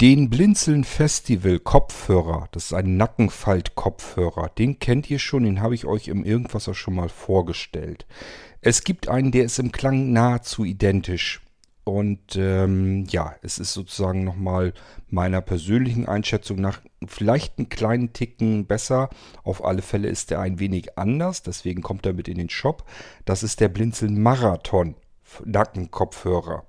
Den Blinzeln Festival Kopfhörer, das ist ein Nackenfalt-Kopfhörer, den kennt ihr schon, den habe ich euch im Irgendwasser schon mal vorgestellt. Es gibt einen, der ist im Klang nahezu identisch. Und ähm, ja, es ist sozusagen nochmal meiner persönlichen Einschätzung nach vielleicht einen kleinen Ticken besser. Auf alle Fälle ist er ein wenig anders, deswegen kommt er mit in den Shop. Das ist der Blinzeln Marathon Nackenkopfhörer.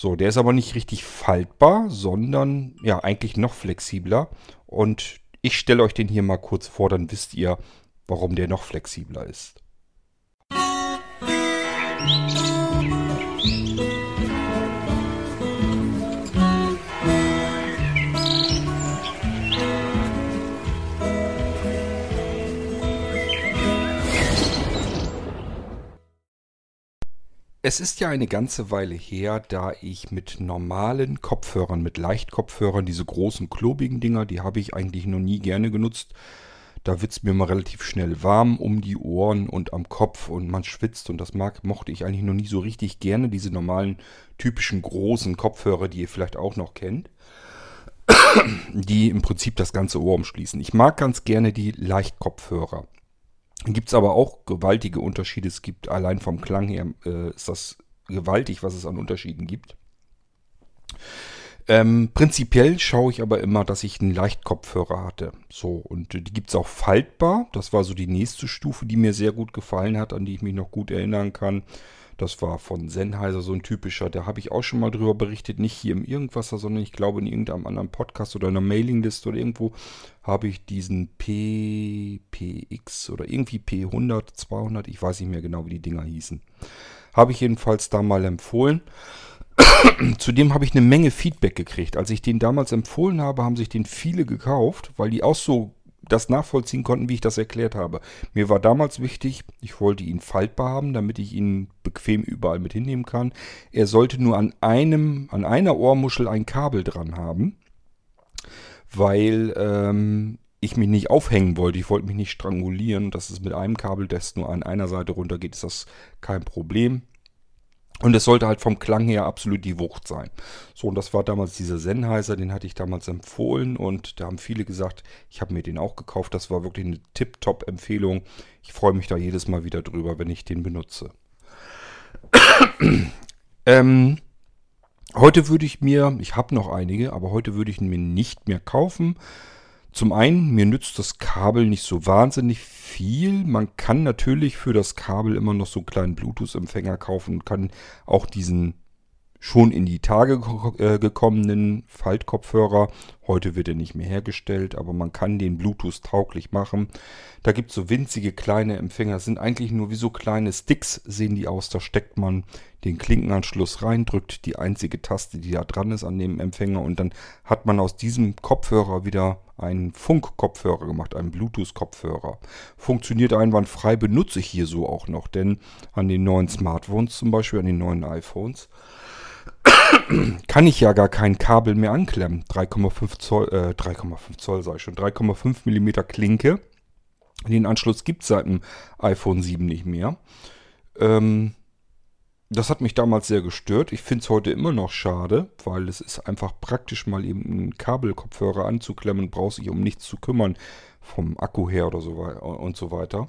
So, der ist aber nicht richtig faltbar, sondern ja, eigentlich noch flexibler. Und ich stelle euch den hier mal kurz vor, dann wisst ihr, warum der noch flexibler ist. Musik Es ist ja eine ganze Weile her, da ich mit normalen Kopfhörern, mit Leichtkopfhörern, diese großen klobigen Dinger, die habe ich eigentlich noch nie gerne genutzt. Da wird es mir mal relativ schnell warm um die Ohren und am Kopf und man schwitzt und das mag, mochte ich eigentlich noch nie so richtig gerne, diese normalen typischen großen Kopfhörer, die ihr vielleicht auch noch kennt, die im Prinzip das ganze Ohr umschließen. Ich mag ganz gerne die Leichtkopfhörer. Gibt es aber auch gewaltige Unterschiede. Es gibt allein vom Klang her, äh, ist das gewaltig, was es an Unterschieden gibt. Ähm, prinzipiell schaue ich aber immer, dass ich einen Leichtkopfhörer hatte. So, und die gibt es auch faltbar. Das war so die nächste Stufe, die mir sehr gut gefallen hat, an die ich mich noch gut erinnern kann. Das war von Sennheiser so ein typischer. Da habe ich auch schon mal drüber berichtet. Nicht hier im Irgendwasser, sondern ich glaube in irgendeinem anderen Podcast oder einer Mailingliste oder irgendwo habe ich diesen PPX oder irgendwie P100, 200. Ich weiß nicht mehr genau, wie die Dinger hießen. Habe ich jedenfalls da mal empfohlen. Zudem habe ich eine Menge Feedback gekriegt. Als ich den damals empfohlen habe, haben sich den viele gekauft, weil die auch so das nachvollziehen konnten, wie ich das erklärt habe. Mir war damals wichtig, ich wollte ihn faltbar haben, damit ich ihn bequem überall mit hinnehmen kann. Er sollte nur an einem, an einer Ohrmuschel ein Kabel dran haben, weil ähm, ich mich nicht aufhängen wollte. Ich wollte mich nicht strangulieren. Das ist mit einem Kabel, das nur an einer Seite runtergeht, ist das kein Problem. Und es sollte halt vom Klang her absolut die Wucht sein. So, und das war damals dieser Sennheiser, den hatte ich damals empfohlen und da haben viele gesagt, ich habe mir den auch gekauft. Das war wirklich eine Tip-Top-Empfehlung. Ich freue mich da jedes Mal wieder drüber, wenn ich den benutze. ähm, heute würde ich mir, ich habe noch einige, aber heute würde ich ihn mir nicht mehr kaufen zum einen, mir nützt das Kabel nicht so wahnsinnig viel. Man kann natürlich für das Kabel immer noch so einen kleinen Bluetooth-Empfänger kaufen und kann auch diesen schon in die Tage äh, gekommenen Faltkopfhörer. Heute wird er nicht mehr hergestellt, aber man kann den Bluetooth tauglich machen. Da gibt es so winzige kleine Empfänger. Sind eigentlich nur wie so kleine Sticks, sehen die aus. Da steckt man den Klinkenanschluss rein, drückt die einzige Taste, die da dran ist an dem Empfänger und dann hat man aus diesem Kopfhörer wieder einen Funk-Kopfhörer gemacht, einen Bluetooth-Kopfhörer. Funktioniert einwandfrei, benutze ich hier so auch noch, denn an den neuen Smartphones zum Beispiel, an den neuen iPhones, kann ich ja gar kein Kabel mehr anklemmen. 3,5 Zoll, äh, 3,5 Zoll sei schon, 3,5 Millimeter Klinke. Den Anschluss gibt es seit dem iPhone 7 nicht mehr. Ähm, das hat mich damals sehr gestört. Ich finde es heute immer noch schade, weil es ist einfach praktisch, mal eben einen Kabelkopfhörer anzuklemmen, brauchst dich um nichts zu kümmern, vom Akku her oder so und so weiter.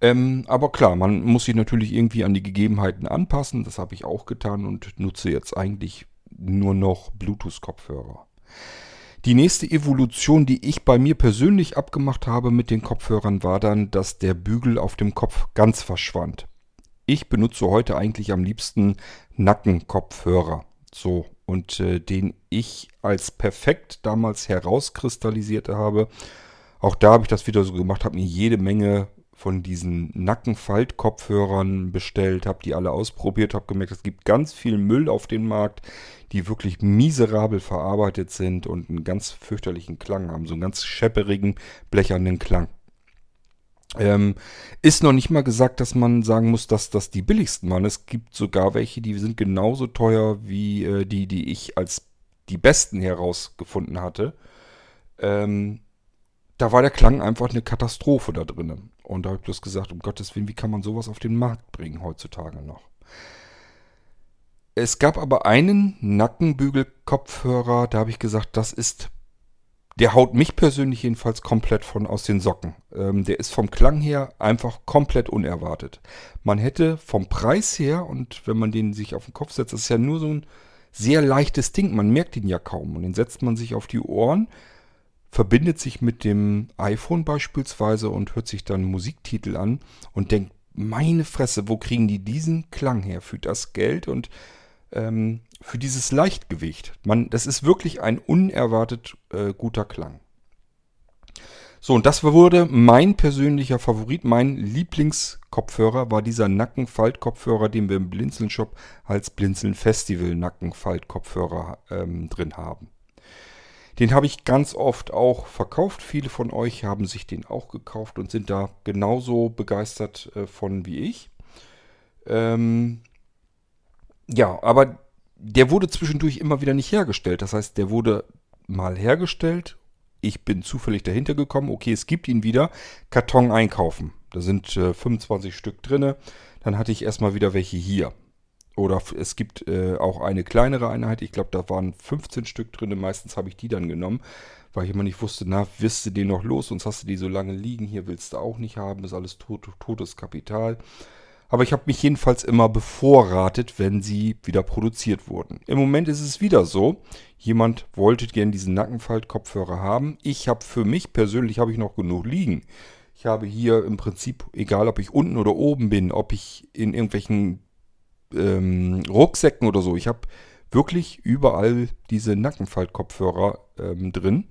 Ähm, aber klar, man muss sich natürlich irgendwie an die Gegebenheiten anpassen. Das habe ich auch getan und nutze jetzt eigentlich nur noch Bluetooth-Kopfhörer. Die nächste Evolution, die ich bei mir persönlich abgemacht habe mit den Kopfhörern, war dann, dass der Bügel auf dem Kopf ganz verschwand. Ich benutze heute eigentlich am liebsten Nackenkopfhörer. So, und äh, den ich als perfekt damals herauskristallisiert habe. Auch da habe ich das wieder so gemacht, habe mir jede Menge von diesen Nackenfaltkopfhörern bestellt, habe die alle ausprobiert, habe gemerkt, es gibt ganz viel Müll auf dem Markt, die wirklich miserabel verarbeitet sind und einen ganz fürchterlichen Klang haben, so einen ganz schepperigen, blechernen Klang. Ähm, ist noch nicht mal gesagt, dass man sagen muss, dass das die billigsten waren. Es gibt sogar welche, die sind genauso teuer wie äh, die, die ich als die besten herausgefunden hatte. Ähm, da war der Klang einfach eine Katastrophe da drinnen. Und da habe ich bloß gesagt, um Gottes Willen, wie kann man sowas auf den Markt bringen heutzutage noch? Es gab aber einen Nackenbügel-Kopfhörer, da habe ich gesagt, das ist, der haut mich persönlich jedenfalls komplett von aus den Socken. Ähm, der ist vom Klang her einfach komplett unerwartet. Man hätte vom Preis her und wenn man den sich auf den Kopf setzt, das ist ja nur so ein sehr leichtes Ding. Man merkt ihn ja kaum und den setzt man sich auf die Ohren verbindet sich mit dem iPhone beispielsweise und hört sich dann Musiktitel an und denkt, meine Fresse, wo kriegen die diesen Klang her für das Geld und ähm, für dieses Leichtgewicht? Man, das ist wirklich ein unerwartet äh, guter Klang. So, und das wurde mein persönlicher Favorit, mein Lieblingskopfhörer war dieser Nackenfaltkopfhörer, den wir im Blinzeln Shop als Blinzeln Festival Nackenfaltkopfhörer ähm, drin haben. Den habe ich ganz oft auch verkauft. Viele von euch haben sich den auch gekauft und sind da genauso begeistert äh, von wie ich. Ähm, ja, aber der wurde zwischendurch immer wieder nicht hergestellt. Das heißt, der wurde mal hergestellt. Ich bin zufällig dahinter gekommen. Okay, es gibt ihn wieder. Karton einkaufen. Da sind äh, 25 Stück drin. Dann hatte ich erstmal wieder welche hier. Oder es gibt äh, auch eine kleinere Einheit. Ich glaube, da waren 15 Stück drin. Meistens habe ich die dann genommen, weil ich immer nicht wusste, na, wirst du den noch los? Sonst hast du die so lange liegen. Hier willst du auch nicht haben. Ist alles tot, totes Kapital. Aber ich habe mich jedenfalls immer bevorratet, wenn sie wieder produziert wurden. Im Moment ist es wieder so. Jemand wollte gerne diesen Nackenfalt-Kopfhörer haben. Ich habe für mich persönlich habe ich noch genug liegen. Ich habe hier im Prinzip, egal ob ich unten oder oben bin, ob ich in irgendwelchen ähm, Rucksäcken oder so. Ich habe wirklich überall diese Nackenfaltkopfhörer ähm, drin,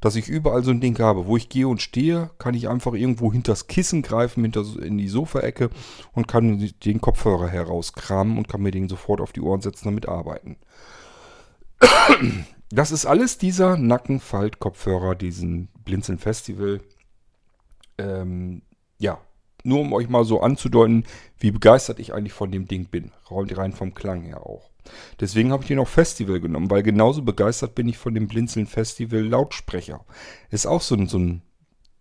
dass ich überall so ein Ding habe. Wo ich gehe und stehe, kann ich einfach irgendwo hinters Kissen greifen, hinter, in die Sofaecke und kann den Kopfhörer herauskramen und kann mir den sofort auf die Ohren setzen, damit arbeiten. Das ist alles dieser Nackenfaltkopfhörer, diesen Blinzeln Festival. Ähm, ja, nur um euch mal so anzudeuten, wie begeistert ich eigentlich von dem Ding bin. Rein vom Klang her auch. Deswegen habe ich den auch Festival genommen, weil genauso begeistert bin ich von dem Blinzeln Festival Lautsprecher. Ist auch so ein, so ein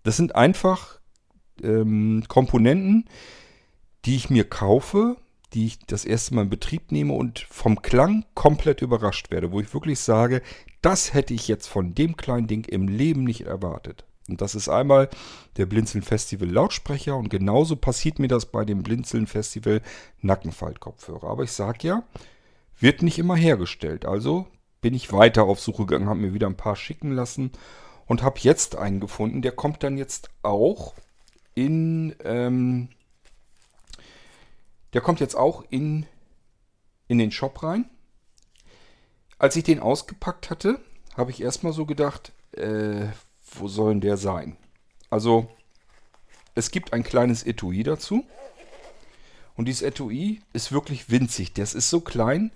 das sind einfach ähm, Komponenten, die ich mir kaufe, die ich das erste Mal in Betrieb nehme und vom Klang komplett überrascht werde, wo ich wirklich sage, das hätte ich jetzt von dem kleinen Ding im Leben nicht erwartet. Und das ist einmal der Blinzeln Festival Lautsprecher und genauso passiert mir das bei dem Blinzeln Festival Nackenfaltkopfhörer. Aber ich sage ja, wird nicht immer hergestellt. Also bin ich weiter auf Suche gegangen, habe mir wieder ein paar schicken lassen und habe jetzt einen gefunden. Der kommt dann jetzt auch in, ähm, der kommt jetzt auch in, in den Shop rein. Als ich den ausgepackt hatte, habe ich erstmal so gedacht, äh, wo soll denn der sein? Also, es gibt ein kleines Etui dazu. Und dieses Etui ist wirklich winzig. Das ist so klein,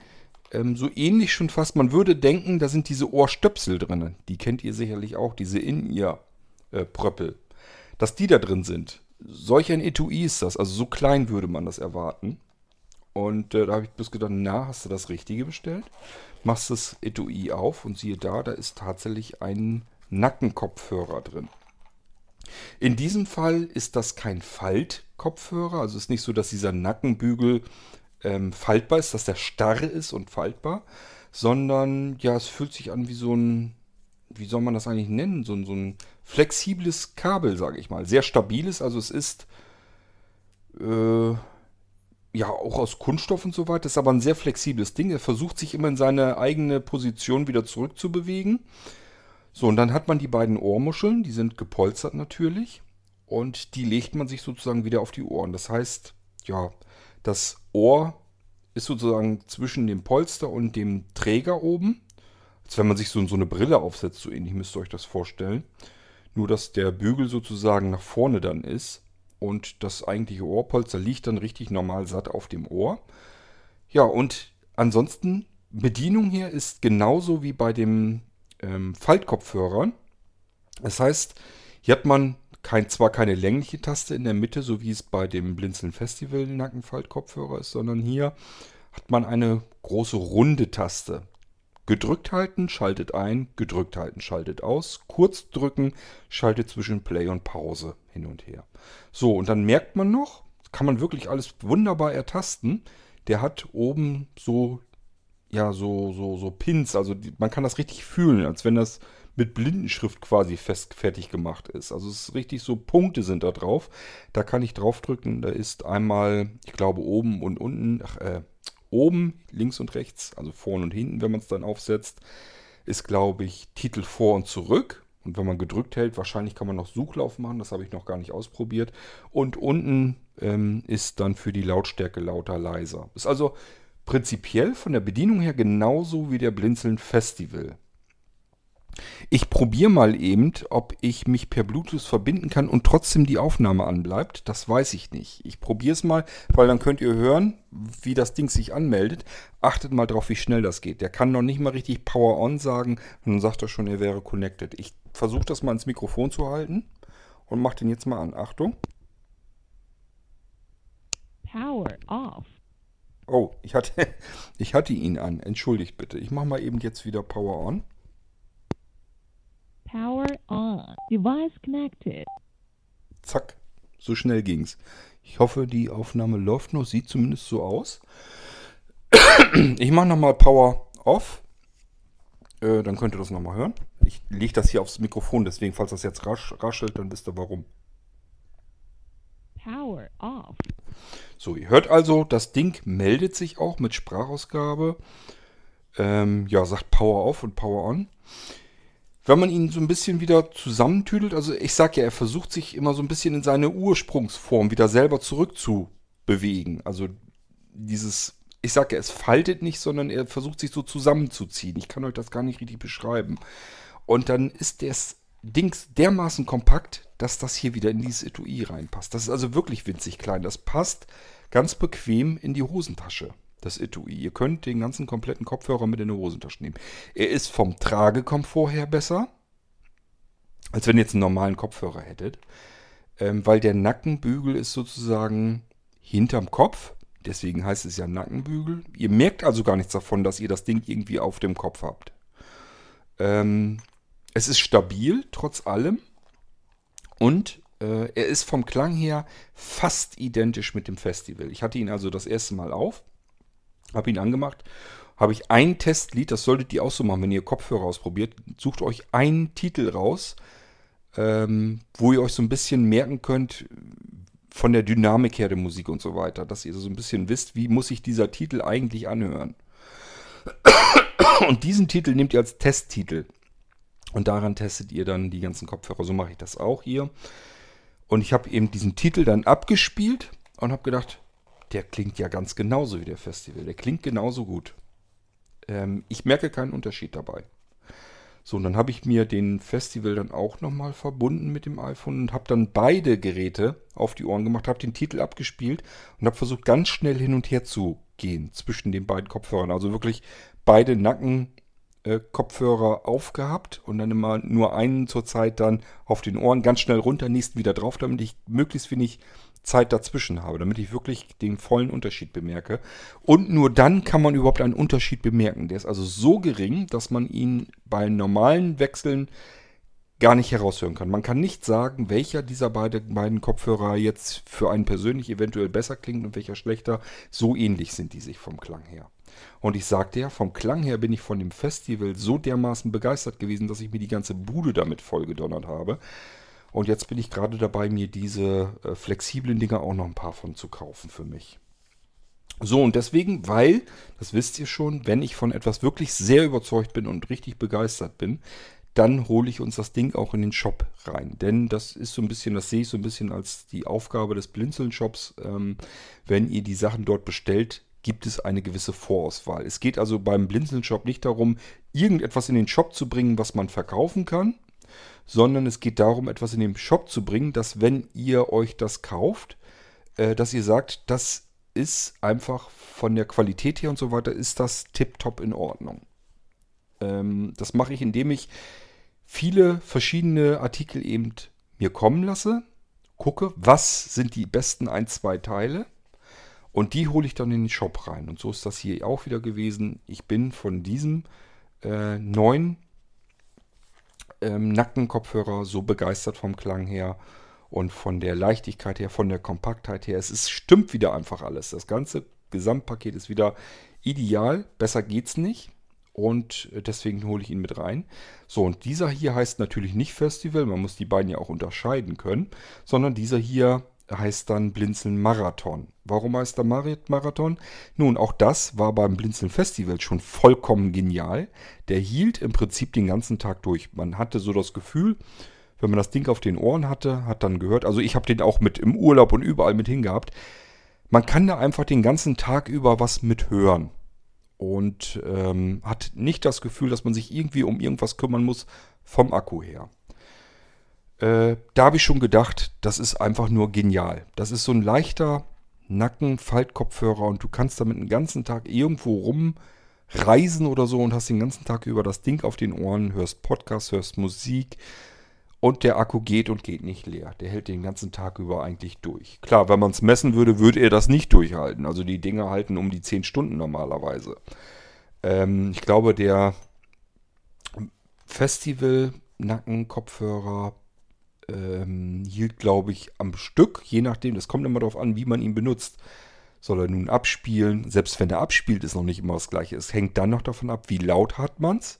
ähm, so ähnlich schon fast. Man würde denken, da sind diese Ohrstöpsel drin. Die kennt ihr sicherlich auch, diese In-Ear-Pröppel. Äh, Dass die da drin sind. Solch ein Etui ist das. Also so klein würde man das erwarten. Und äh, da habe ich bloß gedacht, na, hast du das Richtige bestellt? Machst das Etui auf und siehe da, da ist tatsächlich ein Nackenkopfhörer drin. In diesem Fall ist das kein Faltkopfhörer, also ist nicht so, dass dieser Nackenbügel ähm, faltbar ist, dass der starr ist und faltbar, sondern ja, es fühlt sich an wie so ein, wie soll man das eigentlich nennen, so ein, so ein flexibles Kabel, sage ich mal. Sehr stabiles, also es ist äh, ja auch aus Kunststoff und so weiter, ist aber ein sehr flexibles Ding. Er versucht sich immer in seine eigene Position wieder zurückzubewegen. So, und dann hat man die beiden Ohrmuscheln, die sind gepolstert natürlich. Und die legt man sich sozusagen wieder auf die Ohren. Das heißt, ja, das Ohr ist sozusagen zwischen dem Polster und dem Träger oben. Als wenn man sich so, so eine Brille aufsetzt, so ähnlich müsst ihr euch das vorstellen. Nur, dass der Bügel sozusagen nach vorne dann ist. Und das eigentliche Ohrpolster liegt dann richtig normal satt auf dem Ohr. Ja, und ansonsten, Bedienung hier ist genauso wie bei dem ähm, Faltkopfhörern. Das heißt, hier hat man kein, zwar keine längliche Taste in der Mitte, so wie es bei dem Blinzeln Festival Nackenfaltkopfhörer ist, sondern hier hat man eine große runde Taste. Gedrückt halten, schaltet ein, gedrückt halten, schaltet aus, kurz drücken, schaltet zwischen Play und Pause hin und her. So, und dann merkt man noch, kann man wirklich alles wunderbar ertasten. Der hat oben so ja, so, so, so Pins. Also die, man kann das richtig fühlen, als wenn das mit Blindenschrift quasi fest fertig gemacht ist. Also es ist richtig so, Punkte sind da drauf. Da kann ich draufdrücken. Da ist einmal, ich glaube, oben und unten, ach, äh, oben, links und rechts, also vorne und hinten, wenn man es dann aufsetzt, ist, glaube ich, Titel vor und zurück. Und wenn man gedrückt hält, wahrscheinlich kann man noch Suchlauf machen. Das habe ich noch gar nicht ausprobiert. Und unten ähm, ist dann für die Lautstärke lauter, leiser. Ist also prinzipiell von der Bedienung her genauso wie der Blinzeln Festival. Ich probiere mal eben, ob ich mich per Bluetooth verbinden kann und trotzdem die Aufnahme anbleibt. Das weiß ich nicht. Ich probiere es mal, weil dann könnt ihr hören, wie das Ding sich anmeldet. Achtet mal drauf, wie schnell das geht. Der kann noch nicht mal richtig Power On sagen und dann sagt er schon, er wäre connected. Ich versuche das mal ins Mikrofon zu halten und mache den jetzt mal an. Achtung. Power off. Oh, ich hatte, ich hatte ihn an. Entschuldigt bitte. Ich mache mal eben jetzt wieder Power On. Power on. Device connected. Zack, so schnell ging's. Ich hoffe, die Aufnahme läuft noch. Sieht zumindest so aus. Ich mache nochmal Power off. Äh, dann könnt ihr das nochmal hören. Ich lege das hier aufs Mikrofon, deswegen, falls das jetzt rasch, raschelt, dann wisst ihr warum. Power off. So, ihr hört also, das Ding meldet sich auch mit Sprachausgabe. Ähm, ja, sagt Power off und Power on wenn man ihn so ein bisschen wieder zusammentüdelt, also ich sag ja, er versucht sich immer so ein bisschen in seine Ursprungsform wieder selber zurückzubewegen. Also dieses, ich sag ja, es faltet nicht, sondern er versucht sich so zusammenzuziehen. Ich kann euch das gar nicht richtig beschreiben. Und dann ist das Dings dermaßen kompakt, dass das hier wieder in dieses Etui reinpasst. Das ist also wirklich winzig klein. Das passt ganz bequem in die Hosentasche das Etui. Ihr könnt den ganzen kompletten Kopfhörer mit in die Hosentasche nehmen. Er ist vom Tragekomfort her besser, als wenn ihr jetzt einen normalen Kopfhörer hättet. Ähm, weil der Nackenbügel ist sozusagen hinterm Kopf. Deswegen heißt es ja Nackenbügel. Ihr merkt also gar nichts davon, dass ihr das Ding irgendwie auf dem Kopf habt. Ähm, es ist stabil, trotz allem. Und äh, er ist vom Klang her fast identisch mit dem Festival. Ich hatte ihn also das erste Mal auf. Habe ihn angemacht. Habe ich ein Testlied, das solltet ihr auch so machen, wenn ihr Kopfhörer ausprobiert. Sucht euch einen Titel raus, ähm, wo ihr euch so ein bisschen merken könnt von der Dynamik her der Musik und so weiter. Dass ihr so ein bisschen wisst, wie muss sich dieser Titel eigentlich anhören. Und diesen Titel nehmt ihr als Testtitel. Und daran testet ihr dann die ganzen Kopfhörer. So mache ich das auch hier. Und ich habe eben diesen Titel dann abgespielt und habe gedacht, der klingt ja ganz genauso wie der Festival. Der klingt genauso gut. Ähm, ich merke keinen Unterschied dabei. So, und dann habe ich mir den Festival dann auch nochmal verbunden mit dem iPhone und habe dann beide Geräte auf die Ohren gemacht, habe den Titel abgespielt und habe versucht, ganz schnell hin und her zu gehen zwischen den beiden Kopfhörern. Also wirklich beide Nacken-Kopfhörer äh, aufgehabt und dann immer nur einen zur Zeit dann auf den Ohren, ganz schnell runter, nächsten wieder drauf, damit ich möglichst wenig Zeit dazwischen habe, damit ich wirklich den vollen Unterschied bemerke. Und nur dann kann man überhaupt einen Unterschied bemerken. Der ist also so gering, dass man ihn bei normalen Wechseln gar nicht heraushören kann. Man kann nicht sagen, welcher dieser beide, beiden Kopfhörer jetzt für einen persönlich eventuell besser klingt und welcher schlechter. So ähnlich sind die sich vom Klang her. Und ich sagte ja, vom Klang her bin ich von dem Festival so dermaßen begeistert gewesen, dass ich mir die ganze Bude damit vollgedonnert habe. Und jetzt bin ich gerade dabei, mir diese äh, flexiblen Dinger auch noch ein paar von zu kaufen für mich. So, und deswegen, weil, das wisst ihr schon, wenn ich von etwas wirklich sehr überzeugt bin und richtig begeistert bin, dann hole ich uns das Ding auch in den Shop rein. Denn das ist so ein bisschen, das sehe ich so ein bisschen als die Aufgabe des Blinzeln-Shops. Ähm, wenn ihr die Sachen dort bestellt, gibt es eine gewisse Vorauswahl. Es geht also beim Blinzeln-Shop nicht darum, irgendetwas in den Shop zu bringen, was man verkaufen kann, sondern es geht darum, etwas in den Shop zu bringen, dass wenn ihr euch das kauft, äh, dass ihr sagt, das ist einfach von der Qualität her und so weiter, ist das tiptop in Ordnung. Ähm, das mache ich, indem ich viele verschiedene Artikel eben mir kommen lasse, gucke, was sind die besten ein, zwei Teile und die hole ich dann in den Shop rein. Und so ist das hier auch wieder gewesen. Ich bin von diesem äh, neuen ähm, Nackenkopfhörer so begeistert vom Klang her und von der Leichtigkeit her, von der Kompaktheit her. Es ist, stimmt wieder einfach alles. Das ganze Gesamtpaket ist wieder ideal, besser geht's nicht. Und deswegen hole ich ihn mit rein. So, und dieser hier heißt natürlich nicht Festival, man muss die beiden ja auch unterscheiden können, sondern dieser hier heißt dann Blinzeln Marathon. Warum heißt der Marathon? Nun, auch das war beim Blinzeln Festival schon vollkommen genial. Der hielt im Prinzip den ganzen Tag durch. Man hatte so das Gefühl, wenn man das Ding auf den Ohren hatte, hat dann gehört, also ich habe den auch mit im Urlaub und überall mit hingehabt. Man kann da einfach den ganzen Tag über was mithören und ähm, hat nicht das Gefühl, dass man sich irgendwie um irgendwas kümmern muss vom Akku her. Äh, da habe ich schon gedacht, das ist einfach nur genial. Das ist so ein leichter Nacken-Faltkopfhörer und du kannst damit den ganzen Tag irgendwo rumreisen oder so und hast den ganzen Tag über das Ding auf den Ohren, hörst Podcasts, hörst Musik und der Akku geht und geht nicht leer. Der hält den ganzen Tag über eigentlich durch. Klar, wenn man es messen würde, würde er das nicht durchhalten. Also die Dinger halten um die 10 Stunden normalerweise. Ähm, ich glaube, der Festival-Nacken-Kopfhörer ähm, hielt, glaube ich, am Stück, je nachdem, das kommt immer darauf an, wie man ihn benutzt. Soll er nun abspielen? Selbst wenn er abspielt, ist noch nicht immer das gleiche. Es hängt dann noch davon ab, wie laut hat man es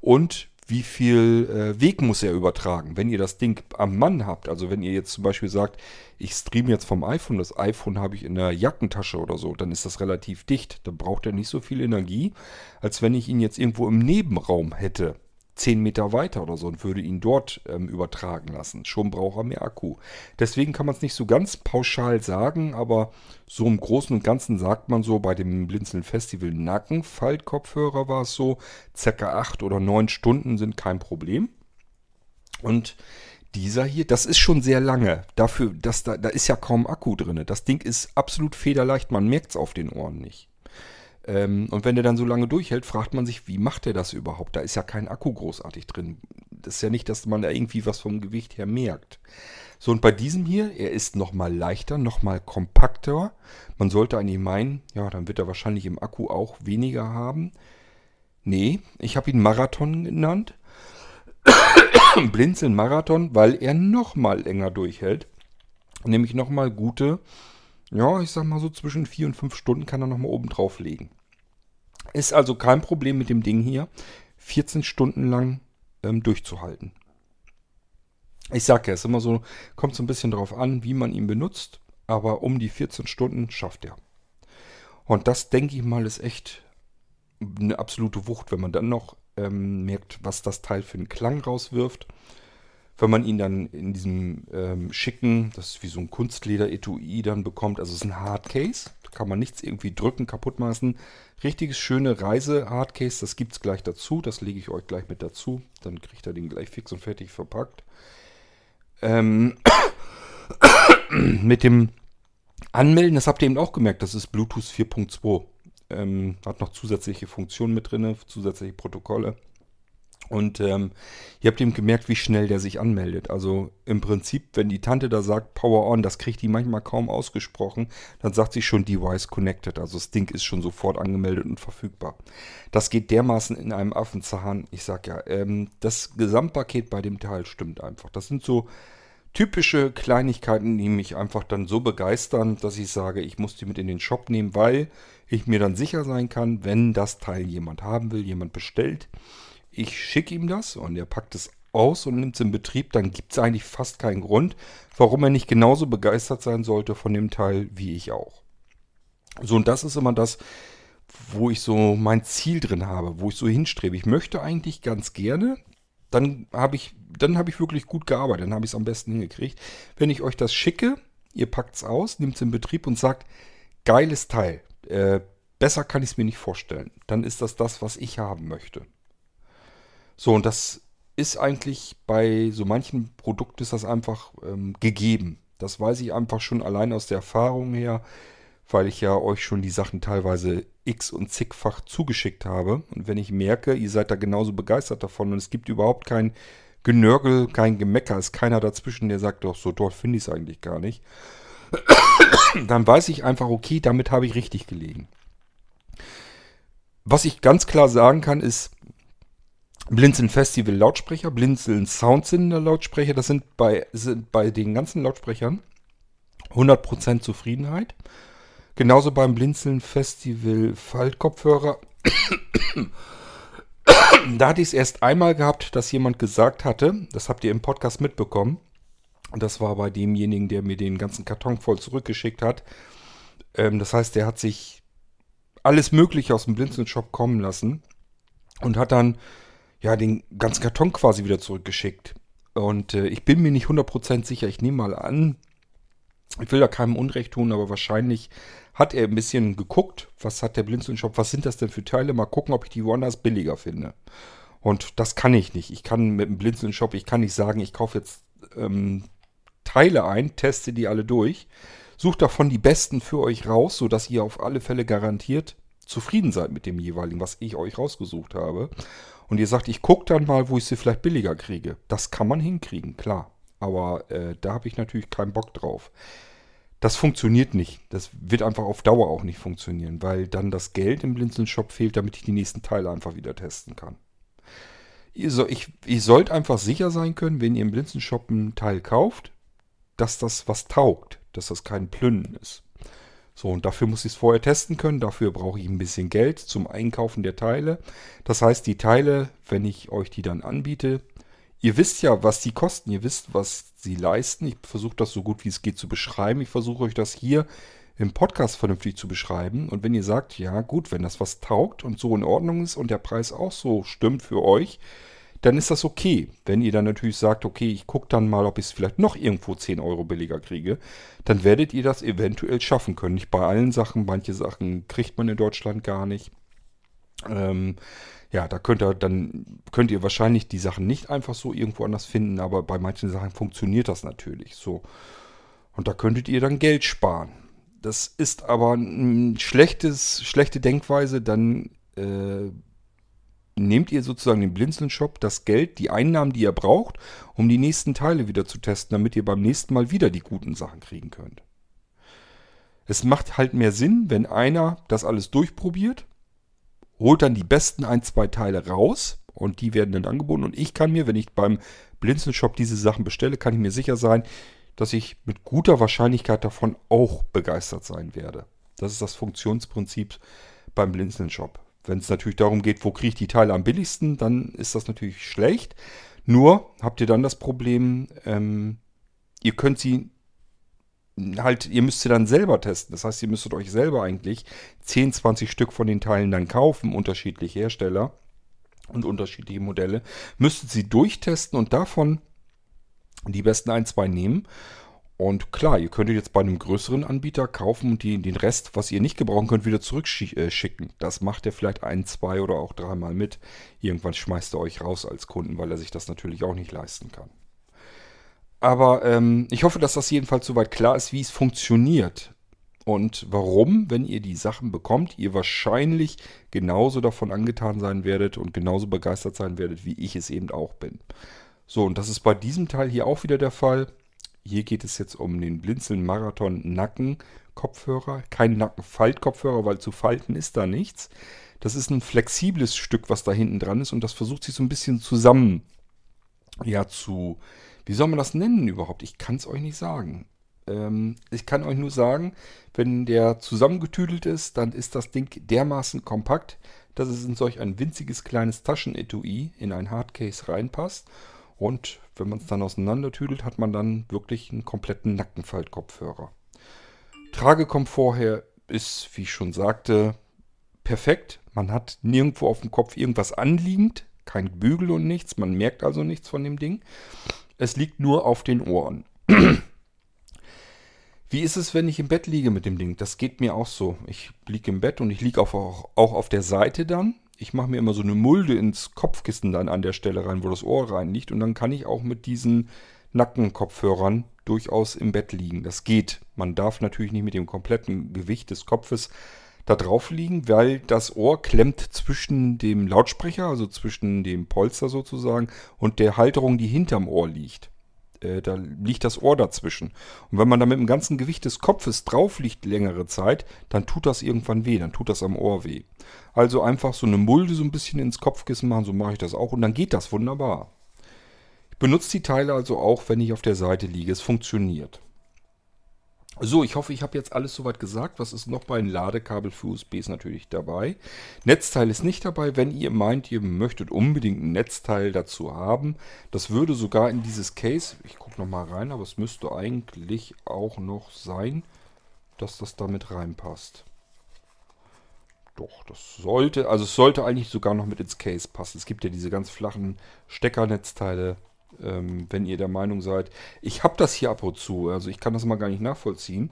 und wie viel äh, Weg muss er übertragen. Wenn ihr das Ding am Mann habt, also wenn ihr jetzt zum Beispiel sagt, ich streame jetzt vom iPhone, das iPhone habe ich in der Jackentasche oder so, dann ist das relativ dicht. Dann braucht er nicht so viel Energie, als wenn ich ihn jetzt irgendwo im Nebenraum hätte. 10 Meter weiter oder so und würde ihn dort ähm, übertragen lassen. Schon braucht er mehr Akku. Deswegen kann man es nicht so ganz pauschal sagen, aber so im Großen und Ganzen sagt man so, bei dem Blinzeln Festival Nackenfaltkopfhörer war es so, circa 8 oder 9 Stunden sind kein Problem. Und dieser hier, das ist schon sehr lange. Dafür, dass da, da ist ja kaum Akku drin. Das Ding ist absolut federleicht, man merkt es auf den Ohren nicht. Ähm, und wenn der dann so lange durchhält, fragt man sich, wie macht der das überhaupt? Da ist ja kein Akku großartig drin. Das ist ja nicht, dass man da irgendwie was vom Gewicht her merkt. So, und bei diesem hier, er ist nochmal leichter, nochmal kompakter. Man sollte eigentlich meinen, ja, dann wird er wahrscheinlich im Akku auch weniger haben. Nee, ich habe ihn Marathon genannt. Blinzeln Marathon, weil er nochmal länger durchhält. Nämlich nochmal gute ja, ich sag mal so zwischen 4 und 5 Stunden kann er nochmal oben drauf legen. Ist also kein Problem mit dem Ding hier, 14 Stunden lang ähm, durchzuhalten. Ich sag ja, es ist immer so, kommt so ein bisschen drauf an, wie man ihn benutzt, aber um die 14 Stunden schafft er. Und das, denke ich mal, ist echt eine absolute Wucht, wenn man dann noch ähm, merkt, was das Teil für einen Klang rauswirft. Wenn man ihn dann in diesem ähm, schicken, das ist wie so ein Kunstleder-Etui dann bekommt, also es ist ein Hardcase, da kann man nichts irgendwie drücken, kaputt machen. Richtiges schöne Reise-Hardcase, das gibt es gleich dazu, das lege ich euch gleich mit dazu, dann kriegt ihr den gleich fix und fertig verpackt. Ähm, mit dem Anmelden, das habt ihr eben auch gemerkt, das ist Bluetooth 4.2. Ähm, hat noch zusätzliche Funktionen mit drin, zusätzliche Protokolle. Und ähm, ihr habt eben gemerkt, wie schnell der sich anmeldet. Also im Prinzip, wenn die Tante da sagt Power On, das kriegt die manchmal kaum ausgesprochen, dann sagt sie schon Device Connected. Also das Ding ist schon sofort angemeldet und verfügbar. Das geht dermaßen in einem Affenzahn. Ich sag ja, ähm, das Gesamtpaket bei dem Teil stimmt einfach. Das sind so typische Kleinigkeiten, die mich einfach dann so begeistern, dass ich sage, ich muss die mit in den Shop nehmen, weil ich mir dann sicher sein kann, wenn das Teil jemand haben will, jemand bestellt ich schicke ihm das und er packt es aus und nimmt es in Betrieb, dann gibt es eigentlich fast keinen Grund, warum er nicht genauso begeistert sein sollte von dem Teil wie ich auch. So, und das ist immer das, wo ich so mein Ziel drin habe, wo ich so hinstrebe. Ich möchte eigentlich ganz gerne, dann habe ich, dann habe ich wirklich gut gearbeitet, dann habe ich es am besten hingekriegt. Wenn ich euch das schicke, ihr packt es aus, nimmt es in Betrieb und sagt, geiles Teil, äh, besser kann ich es mir nicht vorstellen. Dann ist das das, was ich haben möchte. So, und das ist eigentlich bei so manchen Produkten ist das einfach ähm, gegeben. Das weiß ich einfach schon allein aus der Erfahrung her, weil ich ja euch schon die Sachen teilweise x und zigfach zugeschickt habe. Und wenn ich merke, ihr seid da genauso begeistert davon und es gibt überhaupt kein Genörgel, kein Gemecker, ist keiner dazwischen, der sagt, doch, so dort finde ich es eigentlich gar nicht. Dann weiß ich einfach, okay, damit habe ich richtig gelegen. Was ich ganz klar sagen kann, ist, Blinzeln Festival Lautsprecher, Blinzeln Soundcylinder Lautsprecher, das sind bei, sind bei den ganzen Lautsprechern 100% Zufriedenheit. Genauso beim Blinzeln Festival Faltkopfhörer. da hatte ich es erst einmal gehabt, dass jemand gesagt hatte, das habt ihr im Podcast mitbekommen, das war bei demjenigen, der mir den ganzen Karton voll zurückgeschickt hat. Ähm, das heißt, der hat sich alles Mögliche aus dem Blinzeln-Shop kommen lassen und hat dann ja den ganzen Karton quasi wieder zurückgeschickt. Und äh, ich bin mir nicht 100% sicher. Ich nehme mal an, ich will da keinem Unrecht tun, aber wahrscheinlich hat er ein bisschen geguckt, was hat der Blinzeln-Shop, was sind das denn für Teile, mal gucken, ob ich die woanders billiger finde. Und das kann ich nicht. Ich kann mit dem Blinzeln-Shop, ich kann nicht sagen, ich kaufe jetzt ähm, Teile ein, teste die alle durch, sucht davon die besten für euch raus, sodass ihr auf alle Fälle garantiert zufrieden seid mit dem jeweiligen, was ich euch rausgesucht habe. Und ihr sagt, ich gucke dann mal, wo ich sie vielleicht billiger kriege. Das kann man hinkriegen, klar. Aber äh, da habe ich natürlich keinen Bock drauf. Das funktioniert nicht. Das wird einfach auf Dauer auch nicht funktionieren, weil dann das Geld im Blinzeln-Shop fehlt, damit ich die nächsten Teile einfach wieder testen kann. Ihr, so, ich, ihr sollt einfach sicher sein können, wenn ihr im Blinzeln-Shop ein Teil kauft, dass das was taugt, dass das kein Plünnen ist. So, und dafür muss ich es vorher testen können. Dafür brauche ich ein bisschen Geld zum Einkaufen der Teile. Das heißt, die Teile, wenn ich euch die dann anbiete, ihr wisst ja, was die kosten. Ihr wisst, was sie leisten. Ich versuche das so gut wie es geht zu beschreiben. Ich versuche euch das hier im Podcast vernünftig zu beschreiben. Und wenn ihr sagt, ja gut, wenn das was taugt und so in Ordnung ist und der Preis auch so stimmt für euch, dann ist das okay. Wenn ihr dann natürlich sagt, okay, ich gucke dann mal, ob ich es vielleicht noch irgendwo 10 Euro billiger kriege, dann werdet ihr das eventuell schaffen können. Nicht bei allen Sachen, manche Sachen kriegt man in Deutschland gar nicht. Ähm, ja, da könnt ihr dann könnt ihr wahrscheinlich die Sachen nicht einfach so irgendwo anders finden, aber bei manchen Sachen funktioniert das natürlich so. Und da könntet ihr dann Geld sparen. Das ist aber ein schlechtes, schlechte Denkweise, dann äh, nehmt ihr sozusagen den Blinzeln-Shop das Geld, die Einnahmen, die ihr braucht, um die nächsten Teile wieder zu testen, damit ihr beim nächsten Mal wieder die guten Sachen kriegen könnt. Es macht halt mehr Sinn, wenn einer das alles durchprobiert, holt dann die besten ein, zwei Teile raus und die werden dann angeboten. Und ich kann mir, wenn ich beim Blinzeln-Shop diese Sachen bestelle, kann ich mir sicher sein, dass ich mit guter Wahrscheinlichkeit davon auch begeistert sein werde. Das ist das Funktionsprinzip beim Blinzeln-Shop. Wenn es natürlich darum geht, wo kriege ich die Teile am billigsten, dann ist das natürlich schlecht. Nur habt ihr dann das Problem, ähm, ihr könnt sie halt, ihr müsst sie dann selber testen. Das heißt, ihr müsstet euch selber eigentlich 10, 20 Stück von den Teilen dann kaufen, unterschiedliche Hersteller und unterschiedliche Modelle. Müsstet sie durchtesten und davon die besten ein, zwei nehmen und klar, ihr könntet jetzt bei einem größeren Anbieter kaufen und die, den Rest, was ihr nicht gebrauchen könnt, wieder zurückschicken. Äh, das macht er vielleicht ein, zwei oder auch dreimal mit. Irgendwann schmeißt er euch raus als Kunden, weil er sich das natürlich auch nicht leisten kann. Aber ähm, ich hoffe, dass das jedenfalls soweit klar ist, wie es funktioniert. Und warum, wenn ihr die Sachen bekommt, ihr wahrscheinlich genauso davon angetan sein werdet und genauso begeistert sein werdet, wie ich es eben auch bin. So, und das ist bei diesem Teil hier auch wieder der Fall. Hier geht es jetzt um den Blinzeln Marathon Nacken Kopfhörer. Kein Nackenfaltkopfhörer, weil zu falten ist da nichts. Das ist ein flexibles Stück, was da hinten dran ist und das versucht sich so ein bisschen zusammen, ja, zu, wie soll man das nennen überhaupt? Ich kann es euch nicht sagen. Ähm, ich kann euch nur sagen, wenn der zusammengetüdelt ist, dann ist das Ding dermaßen kompakt, dass es in solch ein winziges kleines Taschenetui in ein Hardcase reinpasst und wenn man es dann auseinandertüdelt, hat man dann wirklich einen kompletten Nackenfaltkopfhörer. Tragekomfort ist, wie ich schon sagte, perfekt. Man hat nirgendwo auf dem Kopf irgendwas anliegend, kein Bügel und nichts. Man merkt also nichts von dem Ding. Es liegt nur auf den Ohren. Wie ist es, wenn ich im Bett liege mit dem Ding? Das geht mir auch so. Ich liege im Bett und ich liege auch auf der Seite dann ich mache mir immer so eine Mulde ins Kopfkissen dann an der Stelle rein, wo das Ohr rein liegt. Und dann kann ich auch mit diesen Nackenkopfhörern durchaus im Bett liegen. Das geht. Man darf natürlich nicht mit dem kompletten Gewicht des Kopfes da drauf liegen, weil das Ohr klemmt zwischen dem Lautsprecher, also zwischen dem Polster sozusagen, und der Halterung, die hinterm Ohr liegt äh, da liegt das Ohr dazwischen. Und wenn man da mit dem ganzen Gewicht des Kopfes drauf liegt längere Zeit, dann tut das irgendwann weh, dann tut das am Ohr weh. Also einfach so eine Mulde so ein bisschen ins Kopfkissen machen, so mache ich das auch und dann geht das wunderbar. Ich benutze die Teile also auch, wenn ich auf der Seite liege. Es funktioniert. So, ich hoffe, ich habe jetzt alles soweit gesagt. Was ist noch bei ein Ladekabel für USB ist natürlich dabei. Netzteil ist nicht dabei. Wenn ihr meint, ihr möchtet unbedingt ein Netzteil dazu haben, das würde sogar in dieses Case, ich gucke nochmal rein, aber es müsste eigentlich auch noch sein, dass das damit reinpasst. Doch, das sollte, also es sollte eigentlich sogar noch mit ins Case passen. Es gibt ja diese ganz flachen Steckernetzteile, ähm, wenn ihr der Meinung seid. Ich habe das hier ab und zu, also ich kann das mal gar nicht nachvollziehen.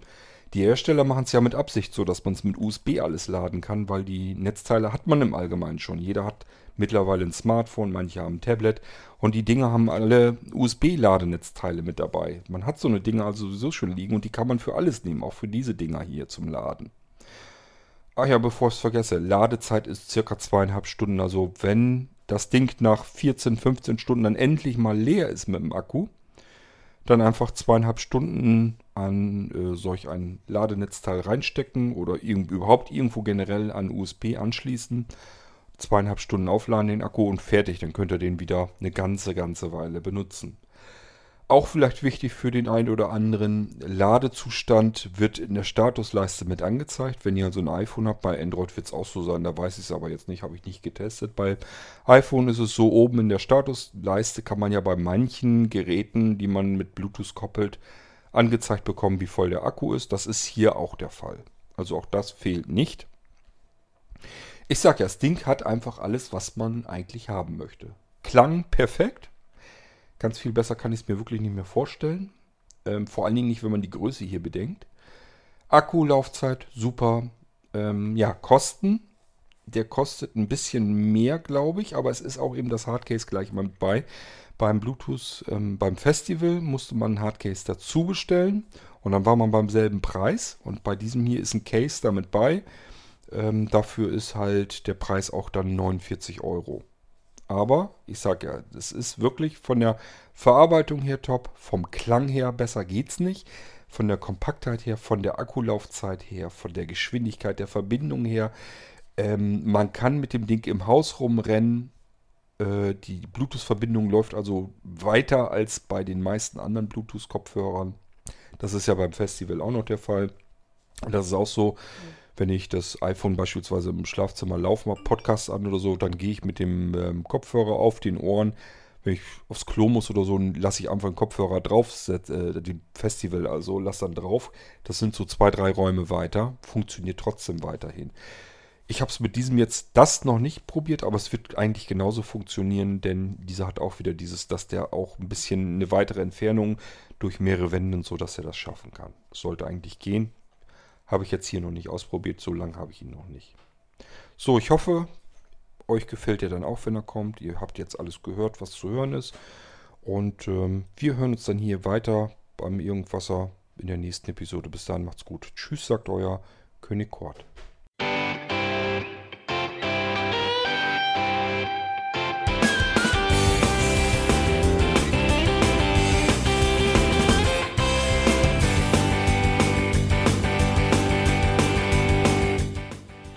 Die Hersteller machen es ja mit Absicht so, dass man es mit USB alles laden kann, weil die Netzteile hat man im Allgemeinen schon. Jeder hat mittlerweile ein Smartphone, manche haben ein Tablet und die Dinge haben alle USB-Ladenetzteile mit dabei. Man hat so eine Dinge also sowieso schon liegen und die kann man für alles nehmen, auch für diese Dinger hier zum Laden. Ach ja, bevor ich es vergesse, Ladezeit ist circa zweieinhalb Stunden. Also wenn das Ding nach 14, 15 Stunden dann endlich mal leer ist mit dem Akku, dann einfach zweieinhalb Stunden an äh, solch ein Ladenetzteil reinstecken oder irgend, überhaupt irgendwo generell an USB anschließen. Zweieinhalb Stunden aufladen den Akku und fertig. Dann könnt ihr den wieder eine ganze, ganze Weile benutzen. Auch vielleicht wichtig für den einen oder anderen, Ladezustand wird in der Statusleiste mit angezeigt. Wenn ihr also ein iPhone habt, bei Android wird es auch so sein, da weiß ich es aber jetzt nicht, habe ich nicht getestet. Bei iPhone ist es so, oben in der Statusleiste kann man ja bei manchen Geräten, die man mit Bluetooth koppelt, angezeigt bekommen, wie voll der Akku ist. Das ist hier auch der Fall. Also auch das fehlt nicht. Ich sage ja, das Ding hat einfach alles, was man eigentlich haben möchte. Klang perfekt. Ganz viel besser kann ich es mir wirklich nicht mehr vorstellen. Ähm, vor allen Dingen nicht, wenn man die Größe hier bedenkt. Akkulaufzeit, super. Ähm, ja, Kosten. Der kostet ein bisschen mehr, glaube ich, aber es ist auch eben das Hardcase gleich mal mit bei. Beim Bluetooth, ähm, beim Festival musste man ein Hardcase dazu bestellen und dann war man beim selben Preis. Und bei diesem hier ist ein Case damit bei. Ähm, dafür ist halt der Preis auch dann 49 Euro. Aber ich sage ja, das ist wirklich von der Verarbeitung her top, vom Klang her besser geht's nicht, von der Kompaktheit her, von der Akkulaufzeit her, von der Geschwindigkeit der Verbindung her. Ähm, man kann mit dem Ding im Haus rumrennen. Äh, die Bluetooth-Verbindung läuft also weiter als bei den meisten anderen Bluetooth-Kopfhörern. Das ist ja beim Festival auch noch der Fall. Das ist auch so. Mhm wenn ich das iPhone beispielsweise im Schlafzimmer laufe, mal Podcast an oder so, dann gehe ich mit dem ähm, Kopfhörer auf den Ohren. Wenn ich aufs Klo muss oder so, lasse ich einfach einen Kopfhörer drauf, äh, den Festival also, lasse dann drauf. Das sind so zwei, drei Räume weiter. Funktioniert trotzdem weiterhin. Ich habe es mit diesem jetzt das noch nicht probiert, aber es wird eigentlich genauso funktionieren, denn dieser hat auch wieder dieses, dass der auch ein bisschen eine weitere Entfernung durch mehrere Wände und so, dass er das schaffen kann. Sollte eigentlich gehen. Habe ich jetzt hier noch nicht ausprobiert, so lange habe ich ihn noch nicht. So, ich hoffe, euch gefällt er dann auch, wenn er kommt. Ihr habt jetzt alles gehört, was zu hören ist. Und ähm, wir hören uns dann hier weiter beim Irgendwasser in der nächsten Episode. Bis dahin macht's gut. Tschüss, sagt euer König Kort.